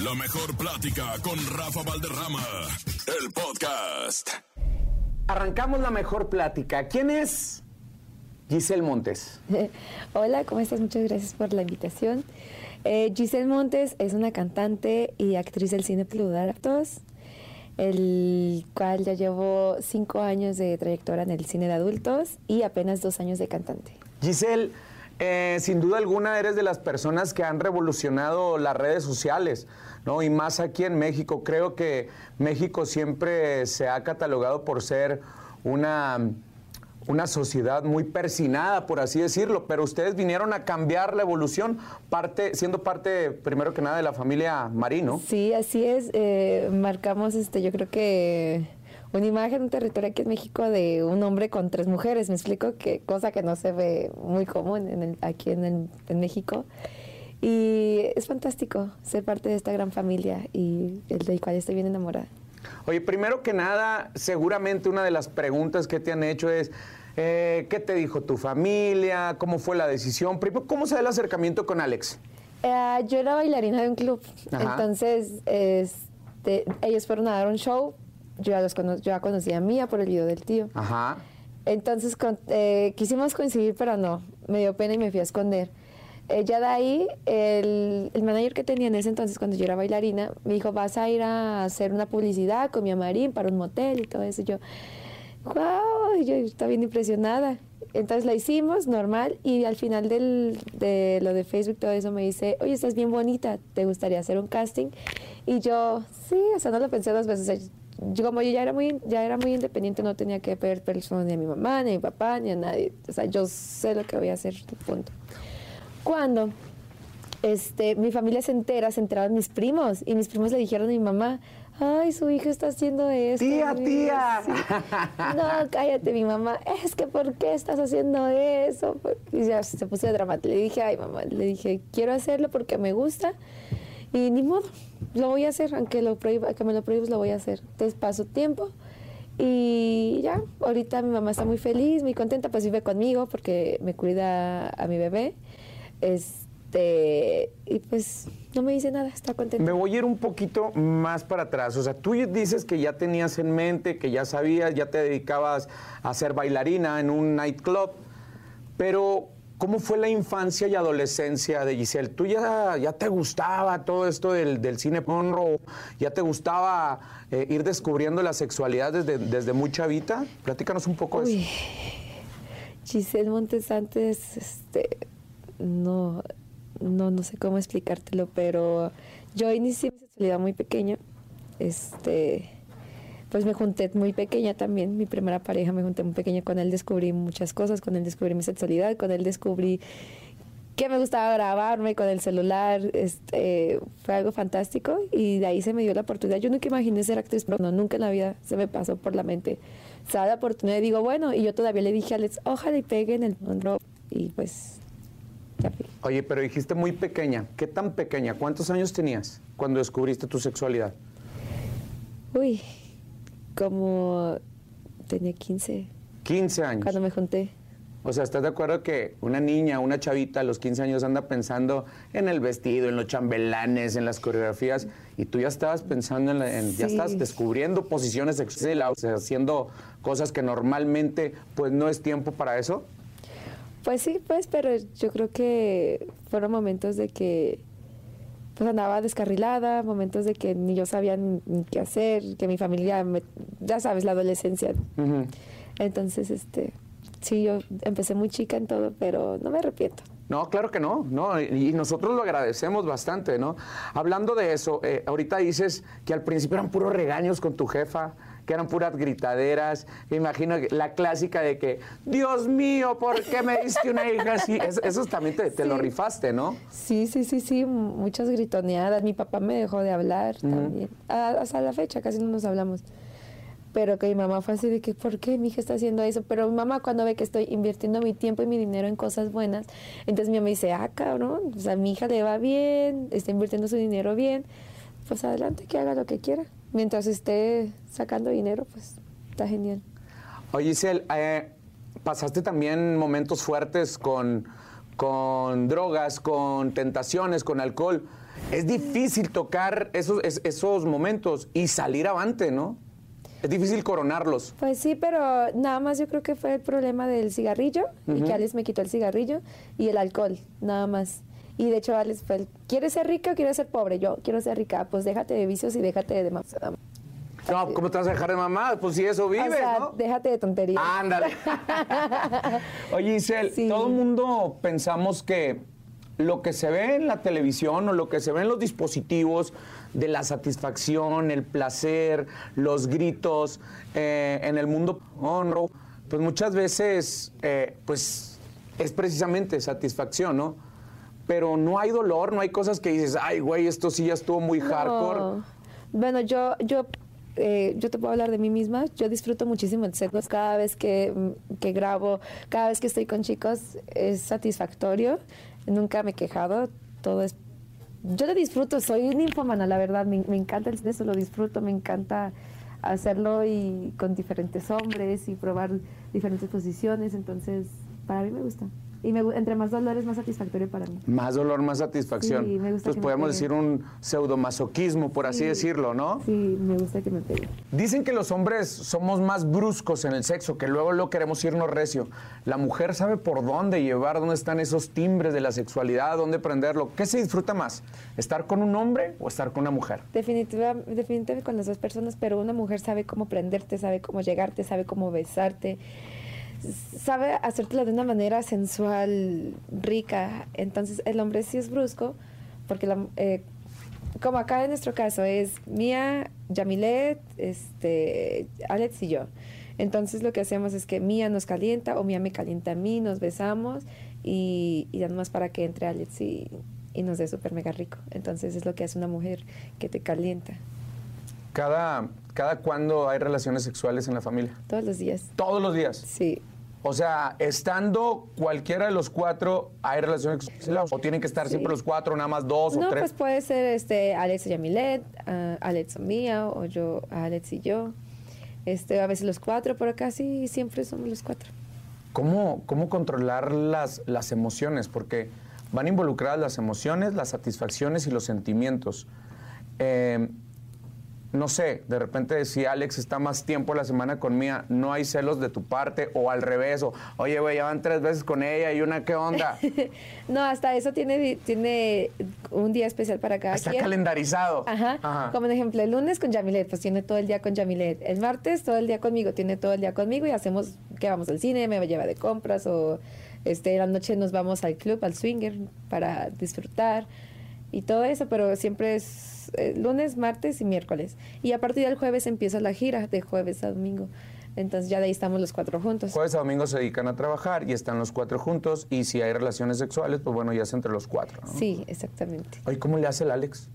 La mejor plática con Rafa Valderrama, el podcast. Arrancamos la mejor plática. ¿Quién es Giselle Montes? Hola, ¿cómo estás? Muchas gracias por la invitación. Eh, Giselle Montes es una cantante y actriz del cine Plutarcos, el cual ya llevo cinco años de trayectoria en el cine de adultos y apenas dos años de cantante. Giselle, eh, sin duda alguna eres de las personas que han revolucionado las redes sociales, ¿no? Y más aquí en México. Creo que México siempre se ha catalogado por ser una, una sociedad muy persinada, por así decirlo, pero ustedes vinieron a cambiar la evolución, parte, siendo parte, primero que nada, de la familia Marino. Sí, así es. eh, marcamos, este, yo creo que una imagen, un territorio aquí en México de un hombre con tres mujeres. Me explico que cosa que no se ve muy común en el- aquí en, el- en México. Y es fantástico ser parte de esta gran familia y el del cual estoy bien enamorada. Oye, primero que nada, seguramente una de las preguntas que te han hecho es, eh, ¿qué te dijo tu familia? ¿Cómo fue la decisión? Primero, ¿cómo se da el acercamiento con Alex? Eh, yo era bailarina de un club, Ajá. entonces este, ellos fueron a dar un show. Yo ya, los cono- yo ya conocía a Mía por el video del tío. Ajá. Entonces con- eh, quisimos coincidir, pero no, me dio pena y me fui a esconder. Eh, ya de ahí, el, el manager que tenía en ese entonces, cuando yo era bailarina, me dijo, vas a ir a hacer una publicidad con mi amarín para un motel y todo eso. Y yo, wow, y yo estaba bien impresionada. Entonces la hicimos, normal, y al final del, de lo de Facebook, todo eso, me dice, oye, estás bien bonita, ¿te gustaría hacer un casting? Y yo, sí, o sea, no lo pensé dos veces. Yo, como yo ya era, muy, ya era muy independiente, no tenía que pedir permiso ni a mi mamá, ni a mi papá, ni a nadie. O sea, yo sé lo que voy a hacer, punto. Cuando este, mi familia se entera, se enteraron mis primos, y mis primos le dijeron a mi mamá, ay, su hija está haciendo esto. Tía, mi- tía. sí. No, cállate, mi mamá, es que ¿por qué estás haciendo eso? Y ya se puso de dramática. Le dije, ay, mamá, le dije, quiero hacerlo porque me gusta, y ni modo, lo voy a hacer, aunque, lo prohíba, aunque me lo prohíbas, lo voy a hacer. Entonces paso tiempo. Y ya, ahorita mi mamá está muy feliz, muy contenta, pues vive conmigo porque me cuida a mi bebé. Este, y pues no me dice nada, está contenta. Me voy a ir un poquito más para atrás. O sea, tú dices que ya tenías en mente, que ya sabías, ya te dedicabas a ser bailarina en un nightclub, pero ¿cómo fue la infancia y adolescencia de Giselle? ¿Tú ya, ya te gustaba todo esto del, del cine porno? ¿Ya te gustaba eh, ir descubriendo la sexualidad desde, desde muy chavita? Platícanos un poco de eso. Giselle Montes antes, este, no, no, no sé cómo explicártelo, pero yo inicié mi sexualidad muy pequeña. Este, pues me junté muy pequeña también, mi primera pareja me junté muy pequeña, con él descubrí muchas cosas, con él descubrí mi sexualidad, con él descubrí que me gustaba grabarme con el celular, este, fue algo fantástico y de ahí se me dio la oportunidad. Yo nunca imaginé ser actriz, pero no, nunca en la vida se me pasó por la mente. Se da la oportunidad y digo, bueno, y yo todavía le dije a Alex, ojalá y pegue en el mundo y pues ya fui. Oye, pero dijiste muy pequeña. ¿Qué tan pequeña? ¿Cuántos años tenías cuando descubriste tu sexualidad? Uy, como tenía 15 15 años. cuando me junté. O sea, ¿estás de acuerdo que una niña, una chavita a los 15 años anda pensando en el vestido, en los chambelanes, en las coreografías, y tú ya estabas pensando en, la- en- ya estás descubriendo posiciones sexuales, o sea, haciendo cosas que normalmente pues no es tiempo para eso? Pues sí, pues, pero yo creo que fueron momentos de que pues andaba descarrilada, momentos de que ni yo sabía ni, ni qué hacer, que mi familia, me- ya sabes, la adolescencia. Entonces, este, sí, yo empecé muy chica en todo, pero no me arrepiento. No, claro que no, no, y y nosotros lo agradecemos bastante, ¿no? Hablando de eso, eh, ahorita dices que al principio eran puros regaños con tu jefa, que eran puras gritaderas, me imagino que la clásica de que, Dios mío, ¿por qué me diste una hija así? Es- eso también te, te lo rifaste, ¿no? Sí, sí, sí, sí, muchas gritoneadas. Mi papá me dejó de hablar también. A- hasta la fecha casi no nos hablamos. Pero que mi mamá fue así de que, ¿por qué mi hija está haciendo eso? Pero mi mamá cuando ve que estoy invirtiendo mi tiempo y mi dinero en cosas buenas, entonces mi mamá dice, ah, cabrón, o sea, mi hija le va bien, está invirtiendo su dinero bien, pues adelante, que haga lo que quiera. Mientras esté sacando dinero, pues está genial. Oye, Giselle, eh, pasaste también momentos fuertes con, con drogas, con tentaciones, con alcohol. es difícil tocar esos, es- esos momentos y salir avante, ¿no? Es difícil coronarlos. Pues sí, pero nada más yo creo que fue el problema del cigarrillo y que Alex me quitó el cigarrillo y el alcohol, nada más. Y de hecho Alex fue el, ¿quieres ser rica o quieres ser pobre? Yo quiero ser rica, pues déjate de vicios y déjate de demás. No, ¿cómo te vas a dejar de mamá? Pues si eso vives, o sea, ¿no? déjate de tonterías. Ándale. Oye, Isel, Sí. todo el mundo pensamos que lo que se ve en la televisión o lo que se ve en los dispositivos de la satisfacción, el placer, los gritos, eh, en el mundo honro, pues muchas veces, eh, pues es precisamente satisfacción, ¿no? Pero no hay dolor, no hay cosas que dices, ay, güey, esto sí ya estuvo muy hardcore. No. Bueno, yo, yo, eh, yo te puedo hablar de mí misma. Yo disfruto muchísimo el sexo. Cada vez que, mm, que grabo, cada vez que estoy con chicos, es satisfactorio. Nunca me he quejado. Todo es. Yo lo disfruto. Soy una infomana, la verdad. Me, me encanta el sexo, lo disfruto. Me encanta hacerlo y con diferentes hombres y probar diferentes posiciones. Entonces, para mí me gusta. Y me entre más dolor es más satisfactorio para mí. Más dolor, más satisfacción. Sí, me gusta Entonces que me podemos peguen. decir un pseudomasoquismo, por así Sí. decirlo, ¿no? Sí, me gusta que me peguen. Dicen que los hombres somos más bruscos en el sexo, que luego lo queremos irnos recio. La mujer sabe por dónde llevar, dónde están esos timbres de la sexualidad, dónde prenderlo. ¿Qué se disfruta más? ¿Estar con un hombre o estar con una mujer? Definitiva, definitivamente con las dos personas, pero una mujer sabe cómo prenderte, sabe cómo llegarte, sabe cómo besarte, sabe hacértelo de una manera sensual, rica. Entonces el hombre sí es brusco, porque la- eh, como acá en nuestro caso es Mía, Yamilet, este, Alex y yo. Entonces lo que hacemos es que Mía nos calienta o Mía me calienta a mí, nos besamos y, y más para que entre Alex y, y nos dé súper mega rico. Entonces es lo que hace una mujer que te calienta Cada, cada cuándo hay relaciones sexuales en la familia. todos los días. Todos los días. Sí. O sea, estando cualquiera de los cuatro, ¿hay relaciones? ¿O tienen que estar Sí. siempre los cuatro, nada más dos o No, tres? pues puede ser este Alex y Yamilet, ah, Alex o Mía o yo, Alex y yo. Este, a veces los cuatro, pero casi siempre somos los cuatro. ¿Cómo, cómo controlar las, las emociones? Porque van involucradas las emociones, las satisfacciones y los sentimientos. Eh, no sé, de repente si Alex está más tiempo la semana con Mía, ¿no hay celos de tu parte? O al revés, o oye, güey, ya van tres veces con ella y una, ¿qué onda? No, hasta eso tiene, tiene un día especial para cada Está quien. calendarizado. Ajá. Como un ejemplo, el lunes con Yamilet, pues tiene todo el día con Yamilet. El martes todo el día conmigo, tiene todo el día conmigo y hacemos que vamos al cine, me lleva de compras o este, la noche nos vamos al club, al swinger para disfrutar y todo eso, pero siempre es eh, lunes, martes y miércoles. Y a partir del jueves empieza la gira, de jueves a domingo. Entonces ya de ahí estamos los cuatro juntos. Jueves a domingo se dedican a trabajar y están los cuatro juntos. Y si hay relaciones sexuales, pues bueno, ya es entre los cuatro. ¿no? Sí, exactamente. Oye, ¿cómo le hace el Alex?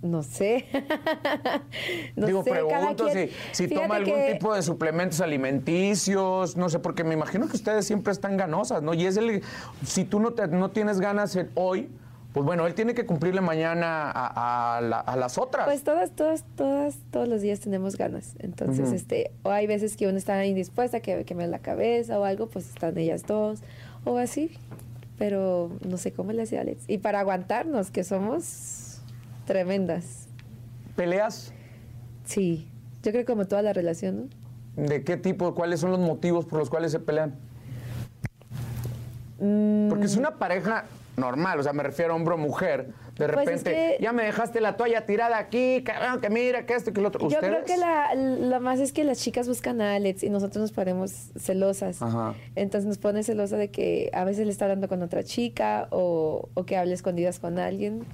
No sé. no Digo, sé, pregunto quien- si, si toma algún que- tipo de suplementos alimenticios, no sé, porque me imagino que ustedes siempre están ganosas, ¿no? Y es el, si tú no, te- no tienes ganas hoy, pues bueno, él tiene que cumplirle mañana a, a la- a las otras. Pues todas, todas, todas, todos los días tenemos ganas. Entonces, este, o hay veces que uno está indispuesta, que, que me da la cabeza o algo, pues están ellas dos, o así. Pero no sé cómo le hace Alex. Y para aguantarnos, que somos tremendas. ¿Peleas? Sí. Yo creo que como toda la relación, ¿no? ¿De qué tipo? ¿Cuáles son los motivos por los cuales se pelean? Mm, Porque es una pareja normal, o sea, me refiero a hombre o mujer. De Pues es repente, que- ya me dejaste la toalla tirada aquí, cabrón, que mira, que esto, que lo otro. Yo creo que la, lo más es que las chicas buscan a Alex y nosotros nos ponemos celosas. Ajá. Entonces nos pone celosa de que a veces le está hablando con otra chica o, o que hable escondidas con alguien.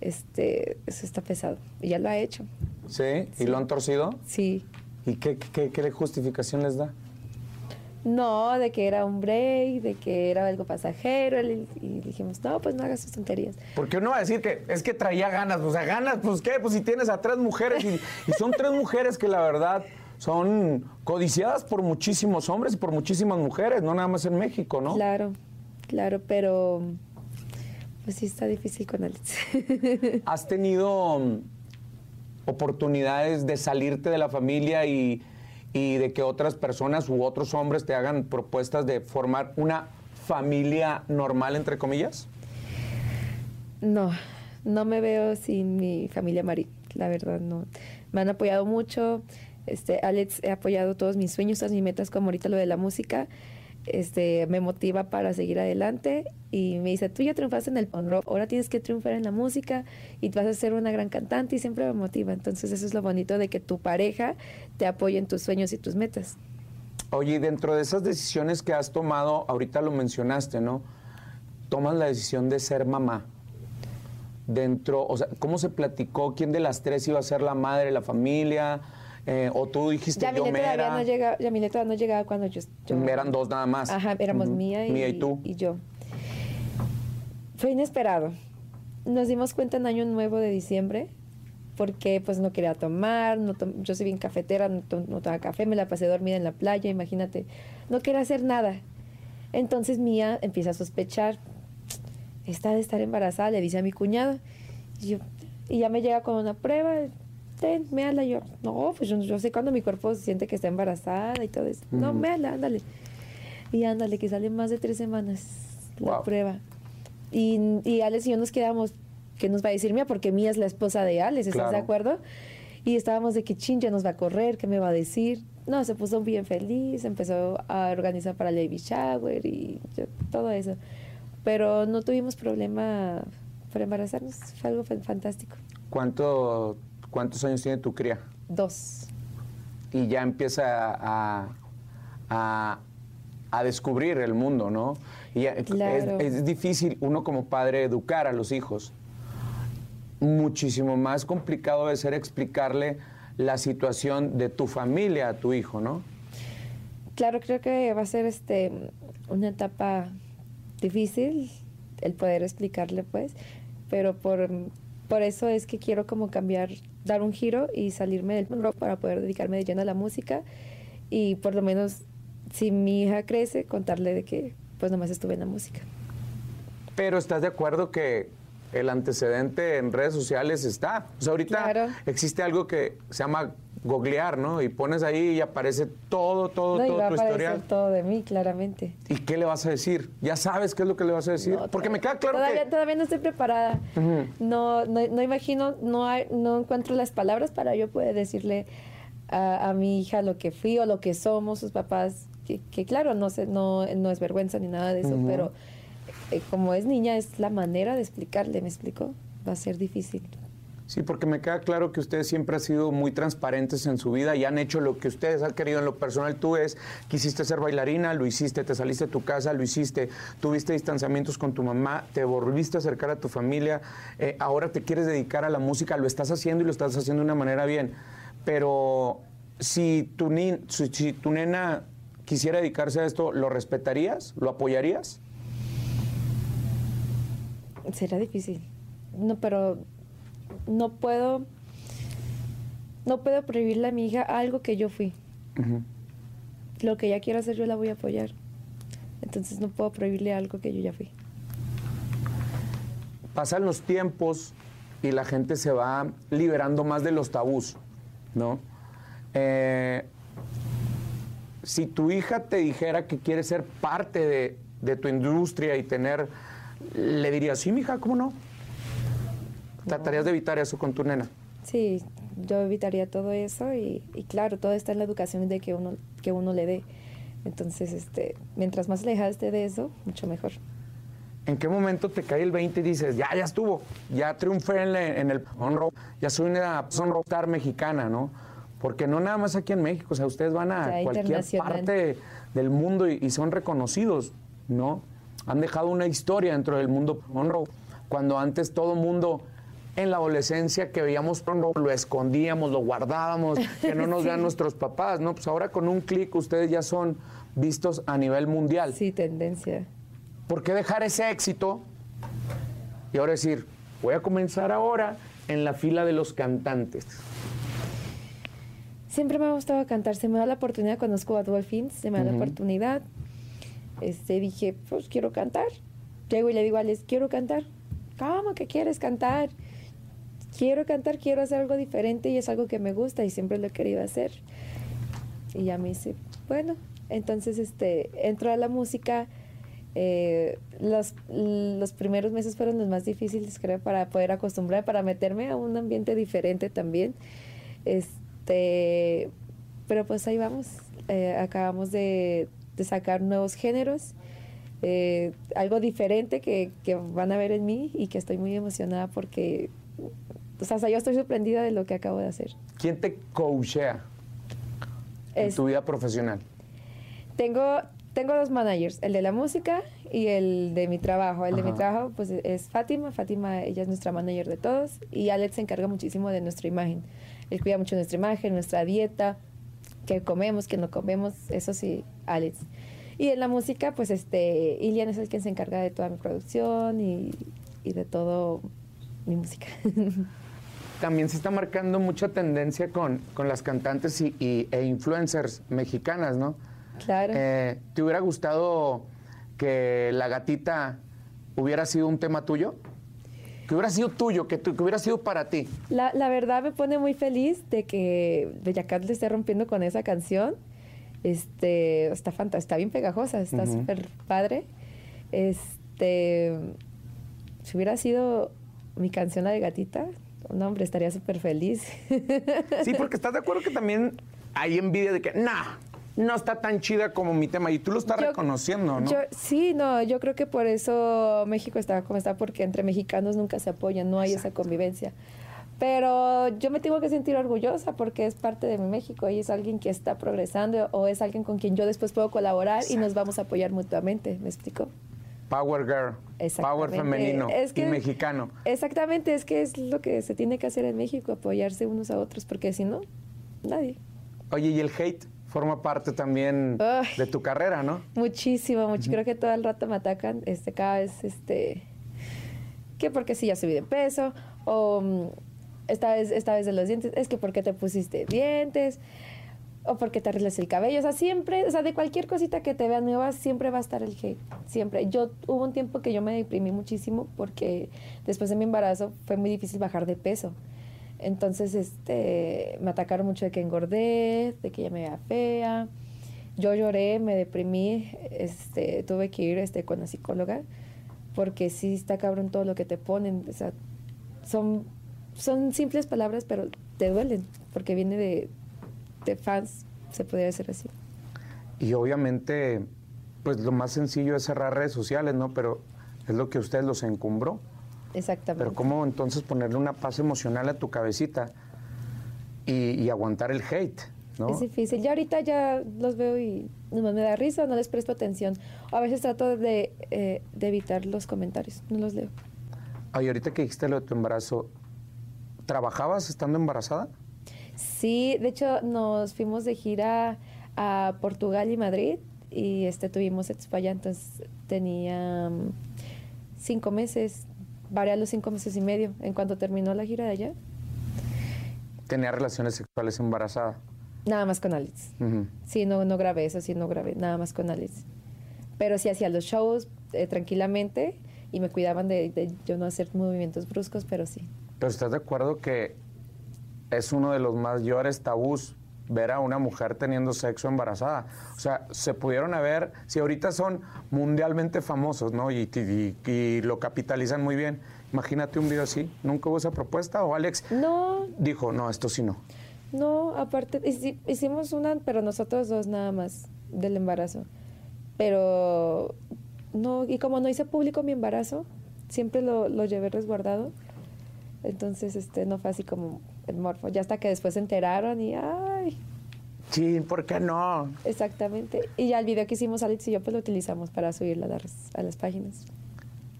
Este, eso está pesado. Y ya lo ha hecho. ¿Sí? ¿Y lo han torcido? Sí. ¿Y qué, qué, qué justificación les da? No, de que era un break, de que era algo pasajero. Y dijimos, no, pues no hagas sus tonterías. Porque uno va a decir que es que traía ganas, o sea, ganas, pues qué, pues si tienes a tres mujeres y, y son tres mujeres que la verdad son codiciadas por muchísimos hombres y por muchísimas mujeres, no nada más en México, ¿no? Claro, claro, pero pues sí está difícil con Alex. ¿Has tenido oportunidades de salirte de la familia y, y de que otras personas u otros hombres te hagan propuestas de formar una familia normal, entre comillas? No, no me veo sin mi familia Mari, la verdad, no. Me han apoyado mucho. Este, Alex he apoyado todos mis sueños, todas mis metas, como ahorita lo de la música. Este, me motiva para seguir adelante y me dice, tú ya triunfaste en el punk rock, ahora tienes que triunfar en la música y vas a ser una gran cantante y siempre me motiva. Entonces eso es lo bonito de que tu pareja te apoye en tus sueños y tus metas. Oye, y dentro de esas decisiones que has tomado, ahorita lo mencionaste, ¿no? Tomas la decisión de ser mamá. Dentro, o sea, ¿cómo se platicó? ¿Quién de las tres iba a ser la madre la familia? Eh, ¿O tú dijiste yo Yamile todavía mera? no llegaba, Yamile todavía no llegaba cuando yo, yo- Eran dos nada más. Ajá, éramos Ujú. Mía y, Mía y tú. yo. Fue inesperado. Nos dimos cuenta en Año Nuevo de diciembre porque pues no quería tomar, no tom- yo soy bien cafetera, no, to- no tomaba café, me la pasé dormida en la playa, imagínate, no quería hacer nada. Entonces Mía empieza a sospechar, está de estar embarazada, le dice a mi cuñado, y, yo- y ya me llega con una prueba, ten, méala, yo, no, pues yo, yo sé cuando mi cuerpo siente que está embarazada y todo eso, no, Ujú. méala, ándale. Y ándale, que sale más de tres semanas la Wow. prueba. Y, y Alex y yo nos quedamos, ¿qué nos va a decir Mía? Porque Mía es la esposa de Alex, ¿estás de Claro. acuerdo? Y estábamos de que chin, ya nos va a correr, ¿qué me va a decir? No, se puso bien feliz, empezó a organizar para el baby shower y yo- todo eso. Pero no tuvimos problema para embarazarnos, fue algo fan- fantástico. ¿Cuánto, ¿Cuántos años tiene tu cría? Dos. y ya empieza a, a, a descubrir el mundo, ¿no? Y Claro. es, es difícil uno como padre educar a los hijos. Muchísimo más complicado de ser explicarle la situación de tu familia a tu hijo, ¿no? Claro, creo que va a ser este una etapa difícil el poder explicarle, pues, pero por, por eso es que quiero como cambiar, dar un giro y salirme del rock para poder dedicarme de lleno a la música y por lo menos si mi hija crece, contarle de que pues nomás estuve en la música. Pero estás de acuerdo que el antecedente en redes sociales está. O sea, ahorita Claro. existe algo que se llama googlear, ¿no? Y pones ahí y aparece todo, todo, No, y todo va a tu aparecer historial. todo de mí, claramente. ¿Y qué le vas a decir? ¿Ya sabes qué es lo que le vas a decir? No, Porque me queda claro todavía, que... Todavía no estoy preparada. no, no, no imagino, no, hay- no encuentro las palabras para yo poder decirle a, a mi hija lo que fui o lo que somos, sus papás, que, que claro, no, sé, no, no es vergüenza ni nada de eso, pero eh, como es niña, es la manera de explicarle, ¿me explico? Va a ser difícil. Sí, porque me queda claro que ustedes siempre han sido muy transparentes en su vida y han hecho lo que ustedes han querido en lo personal. Tú es, quisiste ser bailarina, lo hiciste, te saliste de tu casa, lo hiciste, tuviste distanciamientos con tu mamá, te volviste a acercar a tu familia, eh, ahora te quieres dedicar a la música, lo estás haciendo y lo estás haciendo de una manera bien. Pero si tu, ni- si, si tu nena quisiera dedicarse a esto, ¿lo respetarías? ¿Lo apoyarías? Será difícil. No, pero no puedo, no puedo prohibirle a mi hija algo que yo fui. Lo que ella quiera hacer, yo la voy a apoyar. Entonces no puedo prohibirle algo que yo ya fui. pasan los tiempos y la gente se va liberando más de los tabús, ¿no? Eh, si tu hija te dijera que quiere ser parte de, de tu industria y tener, le dirías, sí, mija, ¿cómo no? Tratarías de evitar eso con tu nena. Sí, yo evitaría todo eso y, y claro, todo está en la educación de que uno, que uno le dé. Entonces, este, mientras más alejada esté de eso, mucho mejor. ¿En qué momento te cae el 20 y dices, ya, ya estuvo, ya triunfé en, la- en el on rock, ya soy una son rockstar mexicana, ¿no? Porque no nada más aquí en México, o sea, ustedes van a Ya cualquier parte del mundo y, y son reconocidos, ¿no? Han dejado una historia dentro del mundo on rock, cuando antes todo mundo en la adolescencia que veíamos lo escondíamos, lo guardábamos, que no nos vean nuestros papás, ¿no? Pues ahora con un clic ustedes ya son vistos a nivel mundial. Sí, tendencia. ¿Por qué dejar ese éxito y ahora decir, voy a comenzar ahora en la fila de los cantantes? Siempre me ha gustado cantar. Se me da la oportunidad, conozco a Dolphins, se me da la oportunidad. Este, dije, pues quiero cantar. Llego y le digo a Alex, quiero cantar. ¿Cómo que quieres cantar? Quiero cantar, quiero hacer algo diferente y es algo que me gusta y siempre lo he querido hacer. Y ya me dice, bueno, entonces este, entro a la música Eh, los, los primeros meses fueron los más difíciles, creo, para poder acostumbrar, para meterme a un ambiente diferente también. Este, pero pues ahí vamos. Eh, acabamos de, sacar nuevos géneros. Eh, algo diferente que, que, van a ver en mí y que estoy muy emocionada porque, o sea, yo estoy sorprendida de lo que acabo de hacer. ¿Quién te coachea en Es- tu vida profesional? Tengo, tengo dos managers, el de la música y el de mi trabajo. El de mi Ajá. trabajo pues es Fátima, Fátima ella es nuestra manager de todos y Alex se encarga muchísimo de nuestra imagen. Él cuida mucho nuestra imagen, nuestra dieta, qué comemos, qué no comemos, eso sí, Alex. Y en la música pues este Ilian es el que se encarga de toda mi producción y, y de todo mi música. También se está marcando mucha tendencia con, con las cantantes y, y- e influencers mexicanas, ¿no? claro. Eh, ¿Te hubiera gustado que la gatita hubiera sido un tema tuyo? Que hubiera sido tuyo, que, tu- que hubiera sido para ti. La, la verdad me pone muy feliz de que Bella Cat le esté rompiendo con esa canción. Este, está fanta- está bien pegajosa, está súper padre. Este, si hubiera sido mi canción la de gatita, no hombre, estaría súper feliz. Sí, porque estás de acuerdo que también hay envidia de que, nah, no está tan chida como mi tema. Y tú lo estás Yo- reconociendo, ¿no? Yo- sí, no, yo creo que por eso México está como está, porque entre mexicanos nunca se apoyan, no hay esa convivencia. Pero yo me tengo que sentir orgullosa porque es parte de mi México y es alguien que está progresando o es alguien con quien yo después puedo colaborar y nos vamos a apoyar mutuamente, ¿me explico? Power girl, power femenino Es y mexicano. Exactamente, es que es lo que se tiene que hacer en México, apoyarse unos a otros, porque si no, nadie. Oye, y el hate forma parte también Ay. de tu carrera, ¿no? Muchísimo, mucho. Creo que todo el rato me atacan, este, cada vez, este, que porque si ya subí de peso, o mm, esta vez, esta vez de los dientes, es que porque te pusiste dientes, o porque te arreglas el cabello, o sea, siempre, o sea, de cualquier cosita que te vea nueva, siempre va a estar el hate, siempre. Yo, hubo un tiempo que yo me deprimí muchísimo porque después de mi embarazo fue muy difícil bajar de peso. Entonces, este, me atacaron mucho de que engordé, de que ya me veía fea. Yo lloré, me deprimí, este, tuve que ir este, con la psicóloga, porque sí está cabrón todo lo que te ponen. O sea, son, son simples palabras, pero te duelen, porque viene de, de fans, se podría decir así. Y obviamente, pues lo más sencillo es cerrar redes sociales, ¿no? Pero es lo que a ustedes los encumbró. Exactamente. Pero ¿cómo entonces ponerle una paz emocional a tu cabecita y, y aguantar el hate, ¿no? Es difícil. Ya ahorita ya los veo y nomás me da risa, no les presto atención. A veces trato de, eh, de evitar los comentarios, no los leo. Oye, ahorita que dijiste lo de tu embarazo, ¿trabajabas estando embarazada? Sí, de hecho nos fuimos de gira a Portugal y Madrid y este tuvimos expo allá, entonces tenía mm, cinco meses, varias los cinco meses y medio. En cuanto terminó la gira de allá, Tenía relaciones sexuales embarazada. nada más con Alex. Ujú. Sí, no, no grabé eso, sí, no grabé, nada más con Alex. Pero sí hacía los shows eh, tranquilamente y me cuidaban de, de yo no hacer movimientos bruscos, pero sí. Pero ¿estás de acuerdo que es uno de los mayores tabús ver a una mujer teniendo sexo embarazada? O sea, se pudieron haber, si ahorita son mundialmente famosos, ¿no? Y, y- y lo capitalizan muy bien. Imagínate un video así. ¿Nunca hubo esa propuesta? ¿O Alex No, dijo, no, esto sí no? No, aparte, hici- hicimos una, pero nosotros dos nada más del embarazo. Pero no, y como no hice público mi embarazo, siempre lo, lo llevé resguardado. Entonces, este, no fue así como el morfo. Ya hasta que después se enteraron y, ay, Sí, ¿por qué no? exactamente. Y ya el video que hicimos Alex y yo, pues lo utilizamos para subirlo a las, a las páginas.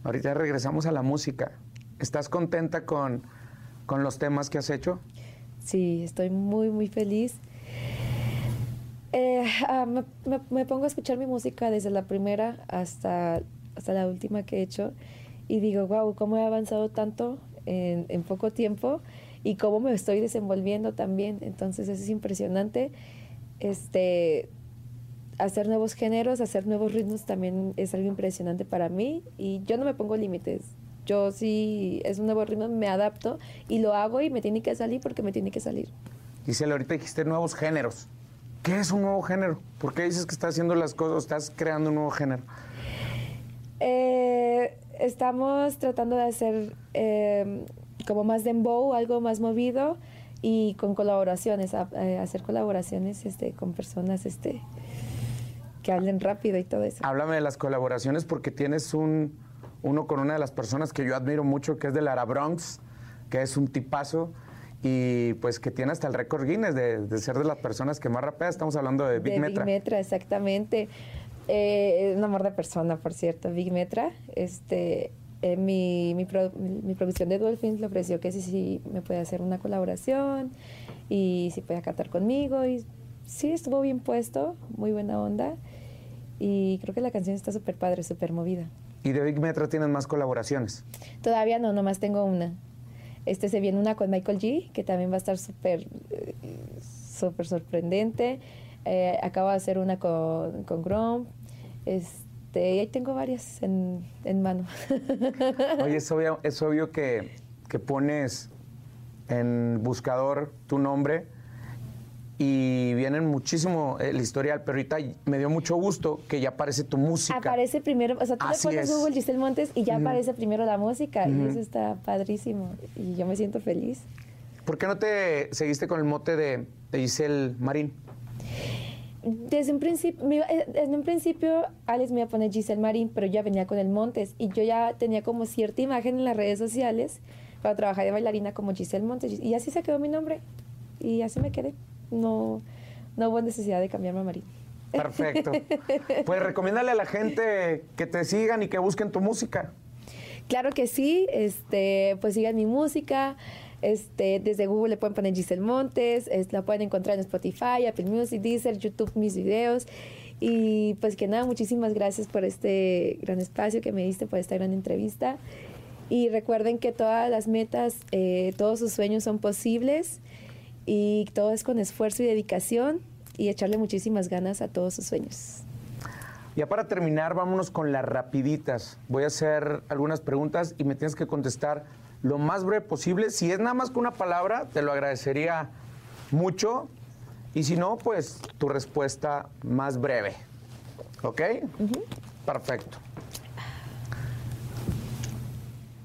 Ahorita regresamos a la música. ¿Estás contenta con, con los temas que has hecho? Sí, estoy muy, muy feliz. Eh, ah, me, me- me pongo a escuchar mi música desde la primera hasta, hasta la última que he hecho y digo, wow, cómo he avanzado tanto en, en poco tiempo y cómo me estoy desenvolviendo también. Entonces, eso es impresionante. Este, hacer nuevos géneros, hacer nuevos ritmos también es algo impresionante para mí y yo no me pongo límites. Yo sí, es un nuevo ritmo, me adapto y lo hago y me tiene que salir porque me tiene que salir. Giselle, ahorita dijiste nuevos géneros. ¿Qué es un nuevo género? ¿Por qué dices que estás haciendo las cosas, estás creando un nuevo género? Eh, estamos tratando de hacer eh, como más dembow, algo más movido y con colaboraciones, a- eh, hacer colaboraciones este, con personas este, que hablen rápido y todo eso. Háblame de las colaboraciones porque tienes un uno con una de las personas que yo admiro mucho, que es de Lara Bronx, que es un tipazo y pues que tiene hasta el récord Guinness de, de ser de las personas que más rapea. Estamos hablando de Big de Metra. Big Metra, exactamente. Eh, un amor de persona, por cierto, Big Metra. Este, eh, mi, mi, pro- mi- mi producción de Dolphins le ofreció que sí, sí me puede hacer una colaboración y si puede cantar conmigo. Y sí, estuvo bien puesto, muy buena onda. Y creo que la canción está súper padre, súper movida. Y de Big Metra tienen más colaboraciones. Todavía no, nomás tengo una. Este se viene una con Michael G, que también va a estar súper eh, súper sorprendente. Eh, acabo de hacer una con, con Grom. Este, y ahí tengo varias en, en mano. Oye, es obvio, es obvio que, que pones en buscador tu nombre y vienen muchísimo el historial, pero ahorita me dio mucho gusto que ya aparece tu música. aparece primero, o sea, tú Así le pones es. Google Giselle Montes y ya aparece primero la música. Y eso está padrísimo. Y yo me siento feliz. ¿Por qué no te seguiste con el mote de, de Giselle Marín? Desde un principio, iba- eh, un principio Alex me iba a poner Giselle Marín, pero ya venía con el Montes y yo ya tenía como cierta imagen en las redes sociales para trabajar de bailarina como Giselle Montes y así se quedó mi nombre y así me quedé. No, no hubo necesidad de cambiarme a Marín. Perfecto. Pues recomiéndale a la gente que te sigan y que busquen tu música. Claro que sí, este, pues sigan mi música. Este, desde Google le pueden poner Giselle Montes, es- la pueden encontrar en Spotify, Apple Music, Deezer, YouTube, mis videos. Y pues que nada, muchísimas gracias por este gran espacio que me diste, por esta gran entrevista. Y recuerden que todas las metas, eh, todos sus sueños son posibles y todo es con esfuerzo y dedicación y echarle muchísimas ganas a todos sus sueños. Ya para terminar, vámonos con las rapiditas. Voy a hacer algunas preguntas y me tienes que contestar lo más breve posible. Si es nada más con una palabra, te lo agradecería mucho. Y si no, pues tu respuesta más breve. ¿Ok? Perfecto.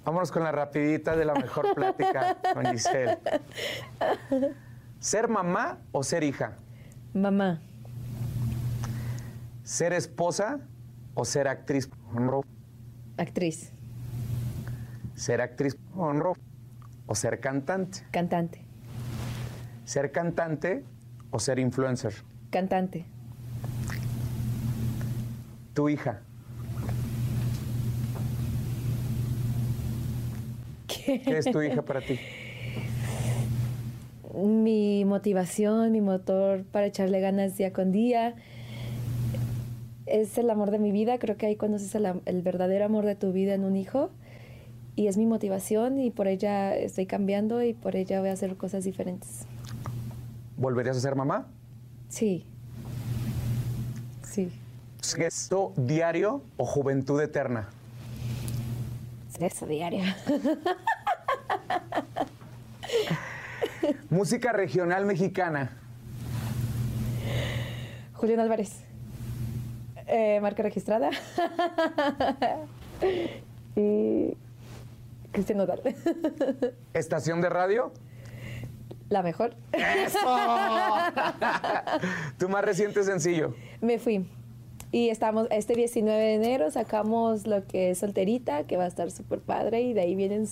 Vámonos con la rapidita de la mejor plática con Giselle. ¿Ser mamá o ser hija? Mamá, ¿Ser esposa o ser actriz? Actriz, ¿Ser actriz? Honro. ¿O ser cantante? cantante, ¿Ser cantante o ser influencer? cantante. Tu hija. ¿Qué es tu hija para ti? mi motivación, mi motor para echarle ganas día con día. Es el amor de mi vida, creo que ahí conoces el, verdadero amor de tu vida en un hijo. Y es mi motivación y por ella estoy cambiando y por ella voy a hacer cosas diferentes. ¿Volverías a ser mamá? Sí. Sí. ¿Gesto diario o juventud eterna? Eso diario. Música regional mexicana. Julián Álvarez. Eh, marca registrada. y Cristian Nodal. Estación de radio. La mejor. Tu más reciente sencillo. Me fui. Y estamos, este 19 de enero sacamos lo que es Solterita, que va a estar súper padre, y de ahí vienen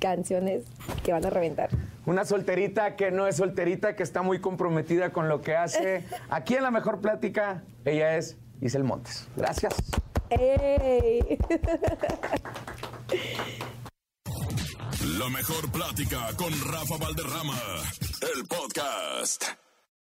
canciones que van a reventar. Una solterita que no es solterita, que está muy comprometida con lo que hace. Aquí en La Mejor Plática, ella es Isel Montes. Gracias. ¡Ey! La mejor plática con Rafa Valderrama, el podcast.